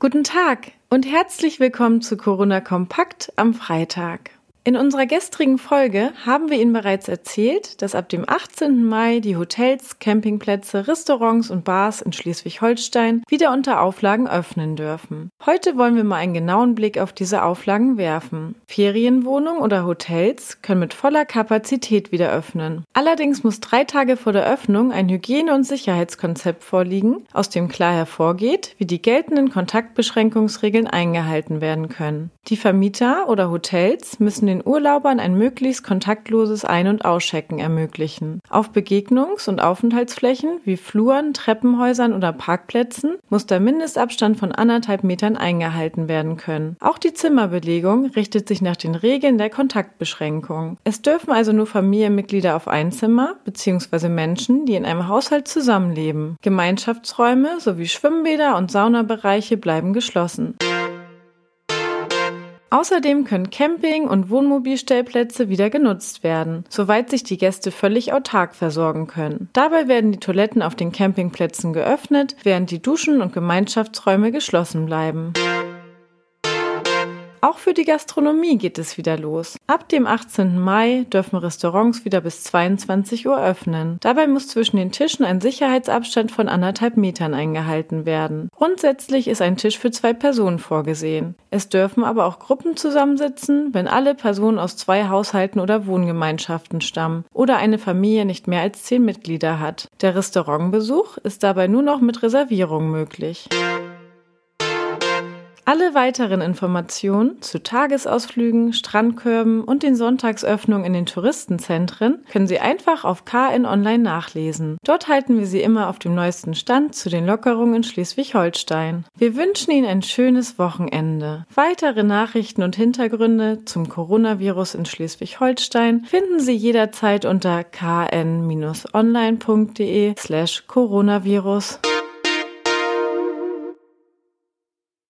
Guten Tag und herzlich willkommen zu Corona Kompakt am Freitag. In unserer gestrigen Folge haben wir Ihnen bereits erzählt, dass ab dem 18. Mai die Hotels, Campingplätze, Restaurants und Bars in Schleswig-Holstein wieder unter Auflagen öffnen dürfen. Heute wollen wir mal einen genauen Blick auf diese Auflagen werfen. Ferienwohnungen oder Hotels können mit voller Kapazität wieder öffnen. Allerdings muss drei Tage vor der Öffnung ein Hygiene- und Sicherheitskonzept vorliegen, aus dem klar hervorgeht, wie die geltenden Kontaktbeschränkungsregeln eingehalten werden können. Die Vermieter oder Hotels müssen den Urlaubern ein möglichst kontaktloses Ein- und Auschecken ermöglichen. Auf Begegnungs- und Aufenthaltsflächen wie Fluren, Treppenhäusern oder Parkplätzen muss der Mindestabstand von anderthalb Metern eingehalten werden können. Auch die Zimmerbelegung richtet sich nach den Regeln der Kontaktbeschränkung. Es dürfen also nur Familienmitglieder auf ein Zimmer bzw. Menschen, die in einem Haushalt zusammenleben. Gemeinschaftsräume sowie Schwimmbäder und Saunabereiche bleiben geschlossen. Außerdem können Camping- und Wohnmobilstellplätze wieder genutzt werden, soweit sich die Gäste völlig autark versorgen können. Dabei werden die Toiletten auf den Campingplätzen geöffnet, während die Duschen und Gemeinschaftsräume geschlossen bleiben. Auch für die Gastronomie geht es wieder los. Ab dem 18. Mai dürfen Restaurants wieder bis 22 Uhr öffnen. Dabei muss zwischen den Tischen ein Sicherheitsabstand von anderthalb Metern eingehalten werden. Grundsätzlich ist ein Tisch für zwei Personen vorgesehen. Es dürfen aber auch Gruppen zusammensitzen, wenn alle Personen aus zwei Haushalten oder Wohngemeinschaften stammen oder eine Familie nicht mehr als zehn Mitglieder hat. Der Restaurantbesuch ist dabei nur noch mit Reservierung möglich. Alle weiteren Informationen zu Tagesausflügen, Strandkörben und den Sonntagsöffnungen in den Touristenzentren können Sie einfach auf KN Online nachlesen. Dort halten wir Sie immer auf dem neuesten Stand zu den Lockerungen in Schleswig-Holstein. Wir wünschen Ihnen ein schönes Wochenende. Weitere Nachrichten und Hintergründe zum Coronavirus in Schleswig-Holstein finden Sie jederzeit unter kn-online.de slash Coronavirus.